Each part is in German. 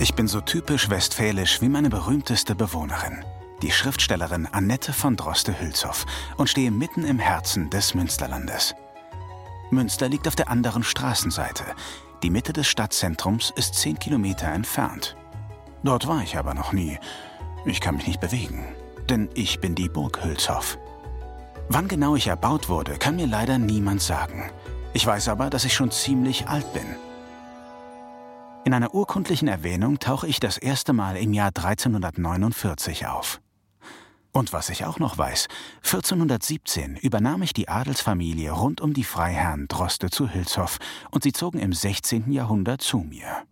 Ich bin so typisch westfälisch wie meine berühmteste Bewohnerin, die Schriftstellerin Annette von Droste-Hülshoff, und stehe mitten im Herzen des Münsterlandes. Münster liegt auf der anderen Straßenseite. Die Mitte des Stadtzentrums ist zehn Kilometer entfernt. Dort war ich aber noch nie. Ich kann mich nicht bewegen, denn ich bin die Burg Hülshoff. Wann genau ich erbaut wurde, kann mir leider niemand sagen. Ich weiß aber, dass ich schon ziemlich alt bin. In einer urkundlichen Erwähnung tauche ich das erste Mal im Jahr 1349 auf. Und was ich auch noch weiß, 1417 übernahm ich die Adelsfamilie rund um die Freiherren Droste zu Hülshoff und sie zogen im 16. Jahrhundert zu mir.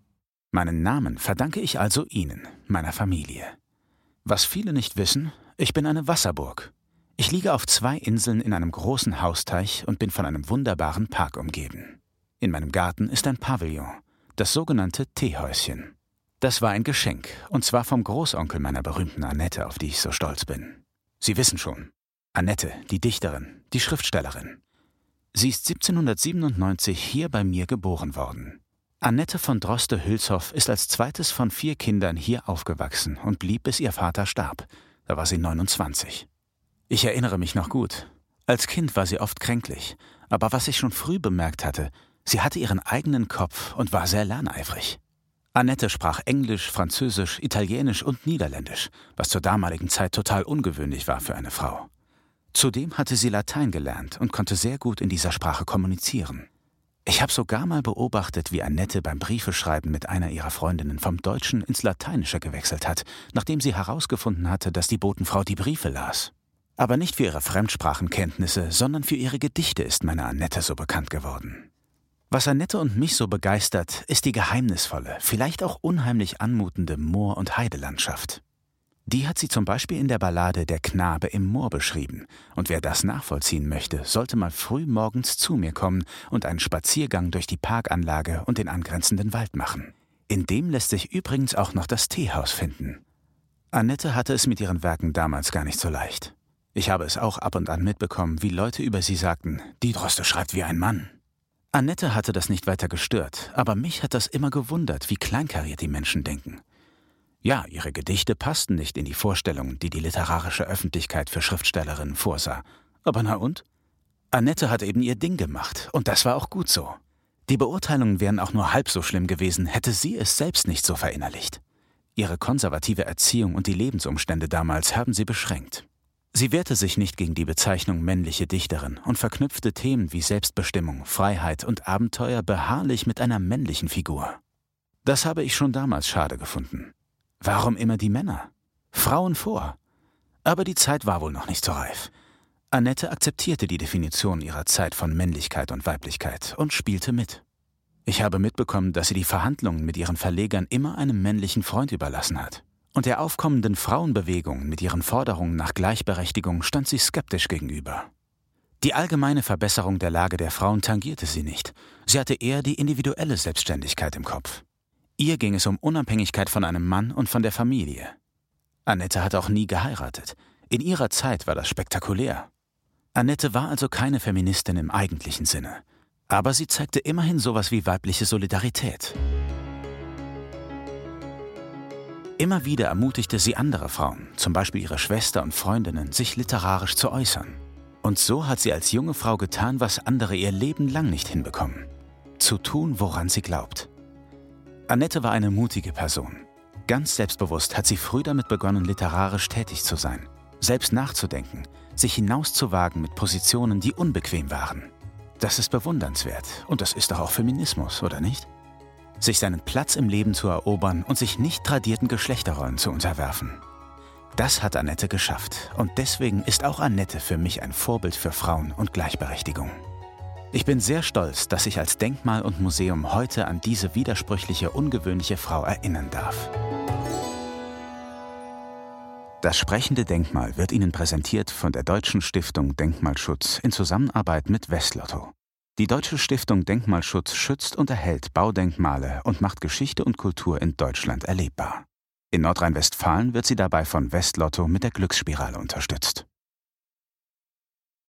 Meinen Namen verdanke ich also Ihnen, meiner Familie. Was viele nicht wissen, ich bin eine Wasserburg. Ich liege auf zwei Inseln in einem großen Hausteich und bin von einem wunderbaren Park umgeben. In meinem Garten ist ein Pavillon, das sogenannte Teehäuschen. Das war ein Geschenk, und zwar vom Großonkel meiner berühmten Annette, auf die ich so stolz bin. Sie wissen schon, Annette, die Dichterin, die Schriftstellerin. Sie ist 1797 hier bei mir geboren worden. Annette von Droste-Hülshoff ist als zweites von vier Kindern hier aufgewachsen und blieb, bis ihr Vater starb. Da war sie 29. Ich erinnere mich noch gut. Als Kind war sie oft kränklich, aber was ich schon früh bemerkt hatte, sie hatte ihren eigenen Kopf und war sehr lerneifrig. Annette sprach Englisch, Französisch, Italienisch und Niederländisch, was zur damaligen Zeit total ungewöhnlich war für eine Frau. Zudem hatte sie Latein gelernt und konnte sehr gut in dieser Sprache kommunizieren. Ich habe sogar mal beobachtet, wie Annette beim Briefeschreiben mit einer ihrer Freundinnen vom Deutschen ins Lateinische gewechselt hat, nachdem sie herausgefunden hatte, dass die Botenfrau die Briefe las. Aber nicht für ihre Fremdsprachenkenntnisse, sondern für ihre Gedichte ist meine Annette so bekannt geworden. Was Annette und mich so begeistert, ist die geheimnisvolle, vielleicht auch unheimlich anmutende Moor- und Heidelandschaft. Die hat sie zum Beispiel in der Ballade Der Knabe im Moor beschrieben, und wer das nachvollziehen möchte, sollte mal früh morgens zu mir kommen und einen Spaziergang durch die Parkanlage und den angrenzenden Wald machen. In dem lässt sich übrigens auch noch das Teehaus finden. Annette hatte es mit ihren Werken damals gar nicht so leicht. Ich habe es auch ab und an mitbekommen, wie Leute über sie sagten, die Droste schreibt wie ein Mann. Annette hatte das nicht weiter gestört, aber mich hat das immer gewundert, wie kleinkariert die Menschen denken. Ja, ihre Gedichte passten nicht in die Vorstellungen, die die literarische Öffentlichkeit für Schriftstellerinnen vorsah. Aber na und? Annette hat eben ihr Ding gemacht, und das war auch gut so. Die Beurteilungen wären auch nur halb so schlimm gewesen, hätte sie es selbst nicht so verinnerlicht. Ihre konservative Erziehung und die Lebensumstände damals haben sie beschränkt. Sie wehrte sich nicht gegen die Bezeichnung männliche Dichterin und verknüpfte Themen wie Selbstbestimmung, Freiheit und Abenteuer beharrlich mit einer männlichen Figur. Das habe ich schon damals schade gefunden. Warum immer die Männer? Frauen vor. Aber die Zeit war wohl noch nicht so reif. Annette akzeptierte die Definition ihrer Zeit von Männlichkeit und Weiblichkeit und spielte mit. Ich habe mitbekommen, dass sie die Verhandlungen mit ihren Verlegern immer einem männlichen Freund überlassen hat und der aufkommenden Frauenbewegung mit ihren Forderungen nach Gleichberechtigung stand sie skeptisch gegenüber. Die allgemeine Verbesserung der Lage der Frauen tangierte sie nicht. Sie hatte eher die individuelle Selbstständigkeit im Kopf. Ihr ging es um Unabhängigkeit von einem Mann und von der Familie. Annette hat auch nie geheiratet. In ihrer Zeit war das spektakulär. Annette war also keine Feministin im eigentlichen Sinne. Aber sie zeigte immerhin sowas wie weibliche Solidarität. Immer wieder ermutigte sie andere Frauen, zum Beispiel ihre Schwester und Freundinnen, sich literarisch zu äußern. Und so hat sie als junge Frau getan, was andere ihr Leben lang nicht hinbekommen. Zu tun, woran sie glaubt. Annette war eine mutige Person. Ganz selbstbewusst hat sie früh damit begonnen, literarisch tätig zu sein, selbst nachzudenken, sich hinauszuwagen mit Positionen, die unbequem waren. Das ist bewundernswert und das ist doch auch Feminismus, oder nicht? Sich seinen Platz im Leben zu erobern und sich nicht tradierten Geschlechterrollen zu unterwerfen. Das hat Annette geschafft und deswegen ist auch Annette für mich ein Vorbild für Frauen und Gleichberechtigung. Ich bin sehr stolz, dass ich als Denkmal und Museum heute an diese widersprüchliche, ungewöhnliche Frau erinnern darf. Das sprechende Denkmal wird Ihnen präsentiert von der Deutschen Stiftung Denkmalschutz in Zusammenarbeit mit Westlotto. Die Deutsche Stiftung Denkmalschutz schützt und erhält Baudenkmale und macht Geschichte und Kultur in Deutschland erlebbar. In Nordrhein-Westfalen wird sie dabei von Westlotto mit der Glücksspirale unterstützt